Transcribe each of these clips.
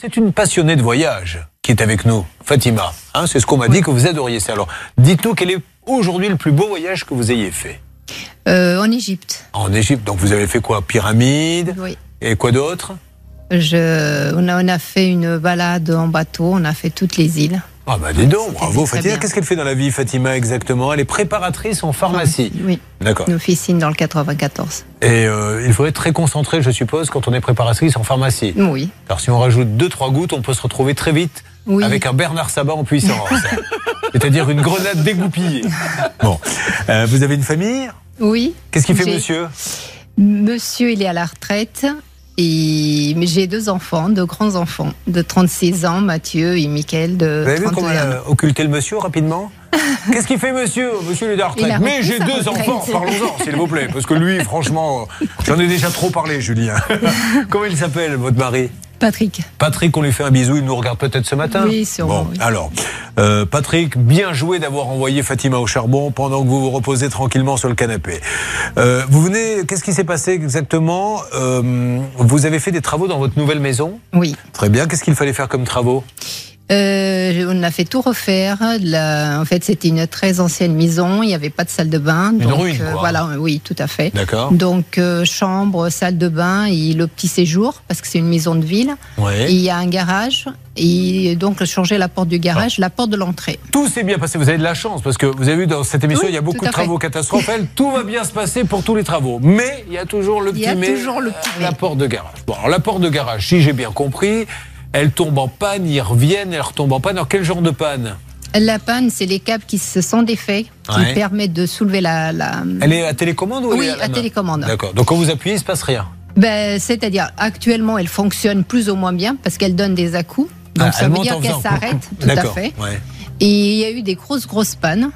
C'est une passionnée de voyage qui est avec nous, Fatima. Hein, c'est ce qu'on m'a dit que vous adoriez ça. Alors, dites-nous quel est aujourd'hui le plus beau voyage que vous ayez fait euh, En Égypte. En Égypte, donc vous avez fait quoi? Pyramide? Oui. Et quoi d'autre? Je, on, a, on a fait une balade en bateau, on a fait toutes les îles. Ah bah dis donc, bravo Fatima. Qu'est-ce qu'elle fait dans la vie Fatima exactement? Elle est préparatrice en pharmacie. Oui, D'accord. une officine dans le 94. Et euh, il faut être très concentré, je suppose, quand on est préparatrice en pharmacie. Oui. Car si on rajoute deux, trois gouttes, on peut se retrouver très vite Oui. avec un Bernard Sabat en puissance. C'est-à-dire une grenade dégoupillée. Bon. Euh, vous avez une famille? Oui. Qu'est-ce qu'il fait monsieur? Monsieur, il est à la retraite. Et mais j'ai deux enfants, deux grands enfants, de 36 ans, Mathieu et Mickaël de Vous avez vu comment 31 elle ans. a occulté le monsieur rapidement Qu'est-ce qu'il fait monsieur? Monsieur Il retraite. Mais j'ai deux retraite. enfants, parlons-en s'il vous plaît. Parce que lui, franchement, j'en ai déjà trop parlé, Julien. Comment il s'appelle, votre mari? Patrick. Patrick, on lui fait un bisou, il nous regarde peut-être ce matin. Oui, sûrement, Bon, oui. alors, euh, Patrick, bien joué d'avoir envoyé Fatima au charbon pendant que vous vous reposez tranquillement sur le canapé. Euh, vous venez, qu'est-ce qui s'est passé exactement Euh, Vous avez fait des travaux dans votre nouvelle maison? Oui. Très bien, qu'est-ce qu'il fallait faire comme travaux? Euh, on a fait tout refaire. La- en fait, c'était une très ancienne maison. Il n'y avait pas de salle de bain. Une donc, ruine, euh, voilà, oui, tout à fait. D'accord. Donc, euh, chambre, salle de bain et le petit séjour, parce que c'est une maison de ville. Ouais. il y a un garage. Et donc, changer la porte du garage, Ah. la porte de l'entrée. Tout s'est bien passé, vous avez de la chance, parce que vous avez vu dans cette émission, Oui, il y a beaucoup de travaux catastrophels, tout va bien se passer pour tous les travaux. Mais il y a toujours le Il petit y a mais, toujours le petit mais. la porte de garage. Bon, alors la porte de garage, si j'ai bien compris, elle tombe en panne, ils reviennent, elle retombe en panne. Alors quel genre de panne La panne, c'est les câbles qui se sont défaits, qui Ouais. permettent de soulever la. la... Elle est à télécommande ou elle Oui, est à, la à télécommande. D'accord. Donc quand vous appuyez, il se passe rien. Ben, C'est-à-dire, actuellement, elle fonctionne plus ou moins bien parce qu'elle donne des à-coups. Donc, Ah, ça elle veut dire qu'elle s'arrête, tout à fait. Ouais. Et il y a eu des grosses, grosses pannes.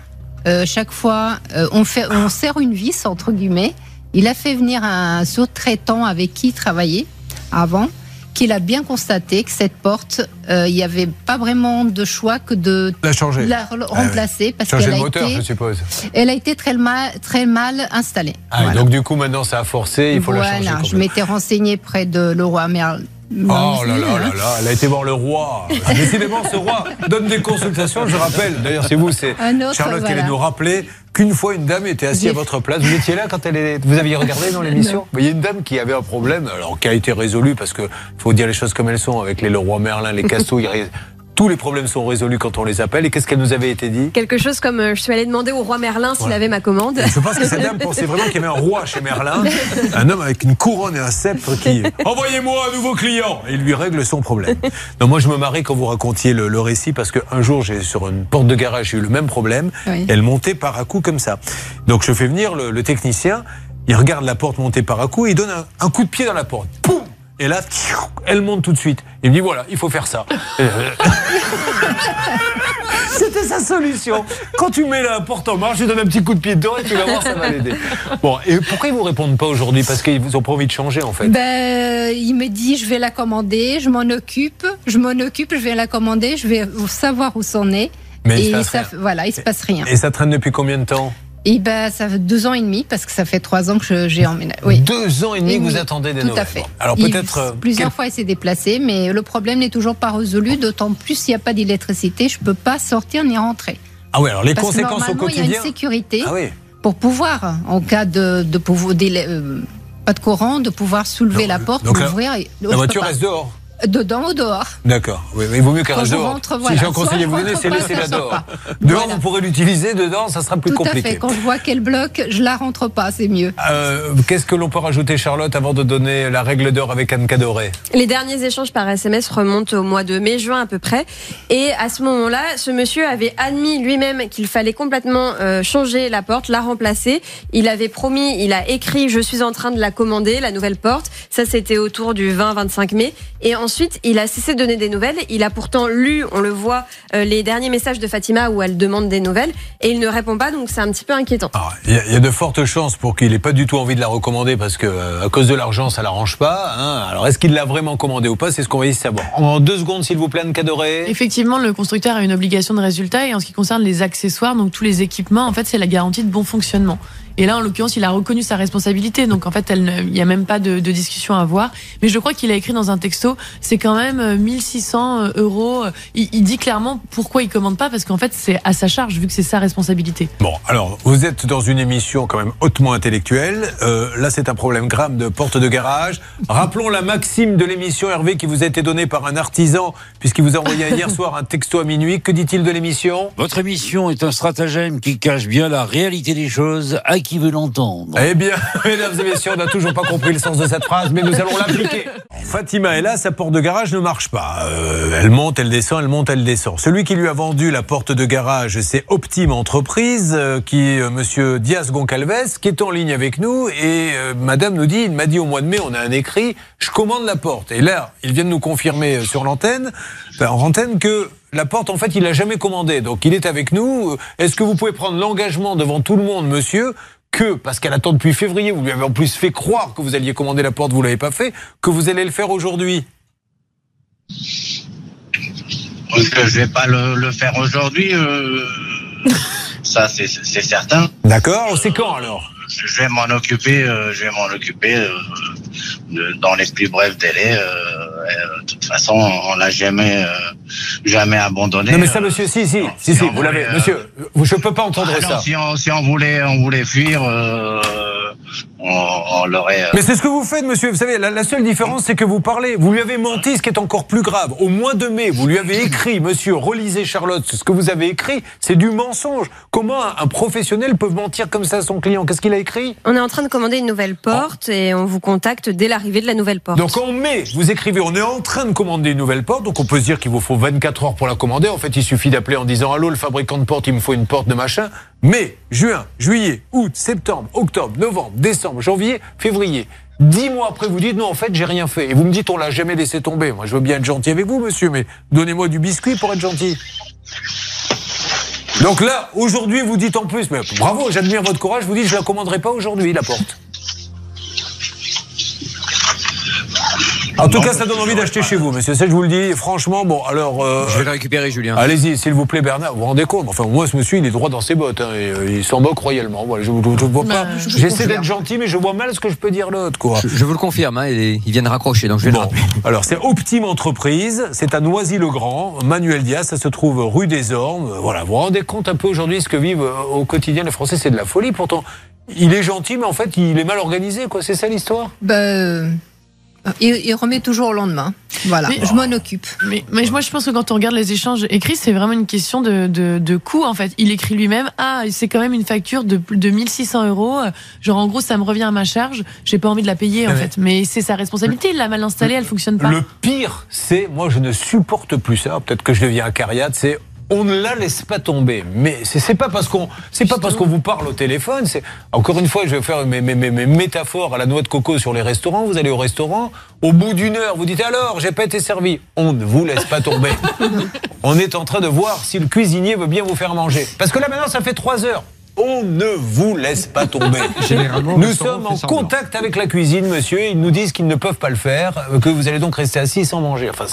Euh, chaque fois, euh, on, fait, on serre une vis, entre guillemets. Il a fait venir un sous-traitant avec qui il travaillait avant, qu'il a bien constaté que cette porte, euh, il n'y avait pas vraiment de choix que de La changer. la re- remplacer parce Changer qu'elle le a, moteur, je été, suppose. elle a été très mal, très mal installée. Ah, Voilà. Donc du coup, maintenant, ça a forcé, il faut voilà, la changer. je m'étais renseignée près de Leroy Oh là là là là, elle a été voir le roi. Décidément, ce roi donne des consultations. Je rappelle, d'ailleurs, c'est vous, c'est Charlotte qui voilà. allait nous rappeler qu'une fois une dame était assise à votre place. Vous étiez là quand elle est. Vous aviez regardé dans l'émission? Il y a une dame qui avait un problème, alors qui a été résolu parce que faut dire les choses comme elles sont avec les Leroy Merlin, les Castos. Tous les problèmes sont résolus quand on les appelle. Et qu'est-ce qu'elle nous avait été dit Quelque chose comme euh, je suis allée demander au roi Merlin s'il avait ma commande. Je pense que cette dame pensait vraiment qu'il y avait un roi chez Merlin, un homme avec une couronne et un sceptre qui envoyez-moi un nouveau client et il lui règle son problème. Non, moi je me marrais quand vous racontiez le, le récit parce qu'un jour j'ai sur une porte de garage j'ai eu le même problème. Oui. Elle montait par à coup comme ça. Donc je fais venir le, le technicien, il regarde la porte monter par à coup et il donne un, un coup de pied dans la porte. Poum et là, elle monte tout de suite. Il me dit voilà, il faut faire ça. Euh, C'était sa solution. Quand tu mets la porte en marche, tu donnes un petit coup de pied dedans et tu vas voir, ça va l'aider. Bon, et pourquoi ils vous répondent pas aujourd'hui? Parce qu'ils vous ont pas envie de changer en fait. Ben, il me dit, je vais la commander, je m'en occupe, je m'en occupe, je vais la commander, je vais savoir où c'en est. Mais il se et passe ça, rien. voilà, il se passe rien. Et ça traîne depuis combien de temps? Et ben, ça fait deux ans et demi parce que ça fait trois ans que je- j'ai emménagé. Oui. Deux ans et demi Et que vous attendez des Tout à fait. Bon, Alors peut-être. euh, plusieurs quel- fois, il s'est déplacé, mais le problème n'est toujours pas résolu. D'autant plus s'il n'y a pas d'électricité, je peux pas sortir ni rentrer. Ah oui, alors les Parce que conséquences au normalement, il y a quotidien. une sécurité Ah oui. pour pouvoir, en cas de, de euh, pas de courant, de pouvoir soulever Donc, la porte, la- l'ouvrir. La peux voiture reste dehors. Dedans ou dehors. D'accord. Oui, mais il vaut mieux qu'elle reste dehors. rentre, Si j'ai un conseil à vous donner, c'est pas, laisser soit la je sors dehors. pas. Dehors, Voilà. vous pourrez l'utiliser. Dedans, ça sera plus Tout à compliqué. fait. Quand je vois qu'elle bloque, je la rentre pas, c'est mieux. Euh, Qu'est-ce que l'on peut rajouter, Charlotte, avant de donner la règle d'or avec Anne Cadoré? Les derniers échanges par SMS remontent au mois de mai-juin à peu près. Et à ce moment-là, ce monsieur avait admis lui-même qu'il fallait complètement euh, changer la porte, la remplacer. Il avait promis, il a écrit, je suis en train de la commander, la nouvelle porte. Ça, c'était autour du 20-25 mai. Et ensuite, il a cessé de donner des nouvelles. Il a pourtant lu, on le voit, euh, les derniers messages de Fatima où elle demande des nouvelles. Et il ne répond pas, donc c'est un petit peu inquiétant. Ah, Il y, a- il y a de fortes chances pour qu'il n'ait pas du tout envie de la recommander parce que euh, à cause de l'argent, ça l'arrange pas. hein. Alors, est-ce qu'il l'a vraiment commandé ou pas? C'est ce qu'on va essayer de savoir. En deux secondes, s'il vous plaît, Anne Cadoré. Effectivement, le constructeur a une obligation de résultat et en ce qui concerne les accessoires, donc tous les équipements, en fait, c'est la garantie de bon fonctionnement. Et là, en l'occurrence, il a reconnu sa responsabilité. Donc, en fait, il n'y a même pas de, de, discussion à avoir. Mais je crois qu'il a écrit dans un texto, c'est quand même 1600 euros. Il, il, dit clairement pourquoi il commande pas, parce qu'en fait, c'est à sa charge, vu que c'est sa responsabilité. Bon, alors, vous êtes dans une émission quand même hautement intellectuelle. Euh, là, c'est un problème grave de porte de garage. Rappelons la maxime de l'émission, Hervé, qui vous a été donnée par un artisan, puisqu'il vous a envoyé hier soir un texto à minuit. Que dit-il de l'émission? Votre émission est un stratagème qui cache bien la réalité des choses à qui veut l'entendre. Eh bien, mesdames et messieurs, on n'a toujours pas compris le sens de cette phrase, mais nous allons l'appliquer. Fatima est là, sa porte de garage ne marche pas. Euh, elle monte, elle descend, elle monte, elle descend. Celui qui lui a vendu la porte de garage, c'est Optime Entreprise, euh, qui euh, Monsieur Diaz Goncalves, qui est en ligne avec nous. Et euh, Madame nous dit, il m'a dit au mois de mai, on a un écrit, je commande la porte. Et là, il vient de nous confirmer sur l'antenne, enfin, en antenne, que la porte, en fait, il l'a jamais commandée. Donc, il est avec nous. Est-ce que vous pouvez prendre l'engagement devant tout le monde, monsieur, que, parce qu'elle attend depuis février, vous lui avez en plus fait croire que vous alliez commander la porte, vous l'avez pas fait, que vous allez le faire aujourd'hui? Je vais pas le, le faire aujourd'hui. Euh... Ça, c'est certain. D'accord. C'est quand alors? Je vais m'en occuper. Euh, je vais m'en occuper euh, de, dans les plus brefs délais. Euh, de toute façon, on l'a jamais, jamais abandonné. Non, mais ça, monsieur, si, si, si, si, vous l'avez, monsieur. Je peux pas entendre ah, non, ça. Si on, si on voulait, on voulait fuir. On, on l'aurait. Mais c'est ce que vous faites, monsieur. Vous savez, la, la seule différence, c'est que vous parlez. Vous lui avez menti, ce qui est encore plus grave. Au mois de mai, vous lui avez écrit, monsieur, relisez Charlotte, ce que vous avez écrit, c'est du mensonge. Comment un, un, professionnel peut mentir comme ça à son client? Qu'est-ce qu'il a écrit? On est en train de commander une nouvelle porte oh. et on vous contacte dès l'arrivée de la nouvelle porte. Donc en mai, vous écrivez, on est en train de commander une nouvelle porte, donc on peut se dire qu'il vous faut 24 heures pour la commander. En fait, il suffit d'appeler en disant, allô, le fabricant de porte, il me faut une porte de machin. Mai, juin, juillet, août, septembre, octobre, novembre, décembre, janvier, février. Dix mois après, vous dites non, en fait, j'ai rien fait. Et vous me dites, on l'a jamais laissé tomber. Moi, je veux bien être gentil avec vous, monsieur, mais donnez-moi du biscuit pour être gentil. Donc là, aujourd'hui, vous dites en plus, mais bravo, j'admire votre courage, vous dites, je la commanderai pas aujourd'hui, la porte. En tout cas, ça donne envie d'acheter chez vous, monsieur. Ça, je vous le dis, franchement, bon, alors. Euh, je vais le récupérer, Julien. Allez-y, s'il vous plaît, Bernard. Vous vous rendez compte? Enfin, moi, ce monsieur, il est droit dans ses bottes. Hein, et, euh, il s'en moque royalement. Voilà, je, je vois pas. J'essaie d'être gentil, mais je vois mal ce que je peux dire l'autre, quoi. Je, je, vous le confirme, hein, ils viennent raccrocher, donc je vais bon. le rappeler. Alors, c'est Optime Entreprise. C'est à Noisy-le-Grand. Manuel Diaz, ça se trouve rue des Ormes. Voilà, vous vous rendez compte un peu aujourd'hui ce que vivent euh, au quotidien les Français C'est de la folie. Pourtant, il est gentil, mais en fait, il est mal organisé, quoi. C'est ça l'histoire? Ben. Il, il, remet toujours au lendemain. Voilà, mais, je m'en occupe. Mais, mais, moi, je pense que quand on regarde les échanges écrits, c'est vraiment une question de, de, de coût, en fait. Il écrit lui-même, ah, c'est quand même une facture de, de 1600 euros. Genre, en gros, ça me revient à ma charge. J'ai pas envie de la payer, en Ouais. fait. Mais c'est sa responsabilité. Il l'a mal installée, elle fonctionne pas. Le pire, c'est, moi, je ne supporte plus ça. Peut-être que je deviens acariade, c'est on ne la laisse pas tomber. Mais c'est pas parce qu'on c'est pas parce qu'on vous parle au téléphone. C'est encore une fois, je vais faire mes, mes, mes, mes, métaphores à la noix de coco sur les restaurants. Vous allez au restaurant, au bout d'une heure, vous dites alors, j'ai pas été servi. On ne vous laisse pas tomber. on est en train de voir si le cuisinier veut bien vous faire manger. Parce que là maintenant, ça fait trois heures. On ne vous laisse pas tomber. Généralement, nous sommes en contact avec la cuisine, monsieur. Ils nous disent qu'ils ne peuvent pas le faire, que vous allez donc rester assis sans manger. Enfin,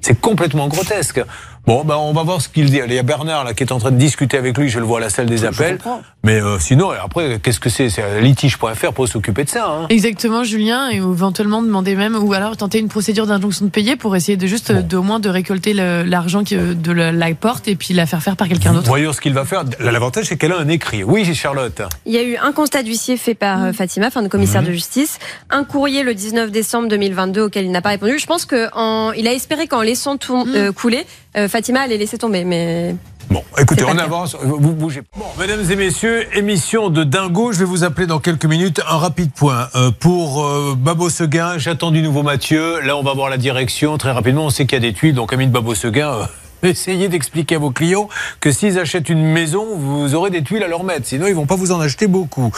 c'est complètement grotesque. Bon, ben, on va voir ce qu'il dit. Il y a Bernard là qui est en train de discuter avec lui. Je le vois à la salle des appels. Mais euh, sinon, après, qu'est-ce que c'est? C'est litige.fr pour s'occuper de ça. Hein. Exactement, Julien, et éventuellement demander même, ou alors tenter une procédure d'injonction de payer pour essayer de juste, bon. au moins, de récolter l'argent de la, la, porte et puis la faire faire par quelqu'un d'autre. Voyons ce qu'il va faire. L'avantage, c'est qu'elle a un écrit. Oui, Charlotte. Il y a eu un constat d'huissier fait par mmh. Fatima, enfin de commissaire mmh. de justice, un courrier le 19 décembre 2022 auquel il n'a pas répondu. Je pense qu'il a espéré qu'en laissant tout mmh. euh, couler, euh, Fatima allait laisser tomber, mais. Bon, écoutez, on avance, vous bougez. Bon, mesdames et messieurs, émission de Dingo, je vais vous appeler dans quelques minutes. Un rapide point. Euh, pour euh, Babo Seguin, j'attends du nouveau Mathieu. Là, on va voir la direction très rapidement. On sait qu'il y a des tuiles, donc ami de Babo Seguin. Essayez d'expliquer à vos clients que s'ils achètent une maison, vous aurez des tuiles à leur mettre. Sinon, ils vont pas vous en acheter beaucoup.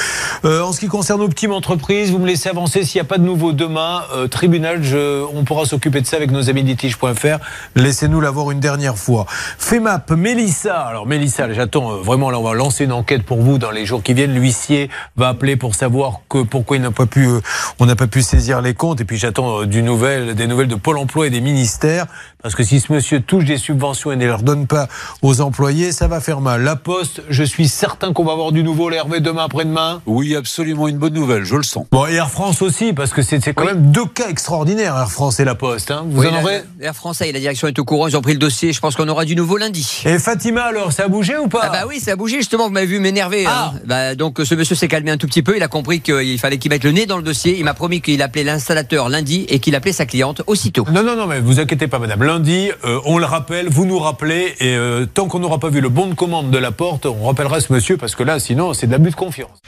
Euh, en ce qui concerne Optime Entreprise, vous me laissez avancer. S'il n'y a pas de nouveau demain, euh, tribunal, je, on pourra s'occuper de ça avec nos amis litige.fr. Laissez-nous l'avoir une dernière fois. FEMAP, Mélissa. Alors, Mélissa, j'attends euh, vraiment, là, on va lancer une enquête pour vous dans les jours qui viennent. L'huissier va appeler pour savoir que, pourquoi il n'a pas pu, euh, on n'a pas pu saisir les comptes. Et puis, j'attends euh, du nouvelle, des nouvelles de Pôle emploi et des ministères. Parce que si ce monsieur touche des subventions subventions et ne les redonne pas aux employés, ça va faire mal. La Poste, je suis certain qu'on va avoir du nouveau, l'Hervé, demain après-demain. Oui, absolument une bonne nouvelle, je le sens. Bon, et Air France aussi, parce que c'est quand Oui. même deux cas extraordinaires, Air France et la Poste. hein. Vous Oui, en la- aurez Air France et la direction est au courant, ils ont pris le dossier. Je pense qu'on aura du nouveau lundi. Et Fatima, alors, ça a bougé ou pas Ah bah oui, ça a bougé justement, vous m'avez vu m'énerver. Ah. hein. Bah, donc ce monsieur s'est calmé un tout petit peu, il a compris qu'il fallait qu'il mette le nez dans le dossier. Il m'a promis qu'il appelait l'installateur lundi et qu'il appelait sa cliente aussitôt. Non, non, non, mais vous inquiétez pas, madame. Lundi, euh, on le rappelle, nous rappelez, et euh, tant qu'on n'aura pas vu le bon de commande de la porte, on rappellera ce monsieur, parce que là, sinon, c'est de l'abus de confiance.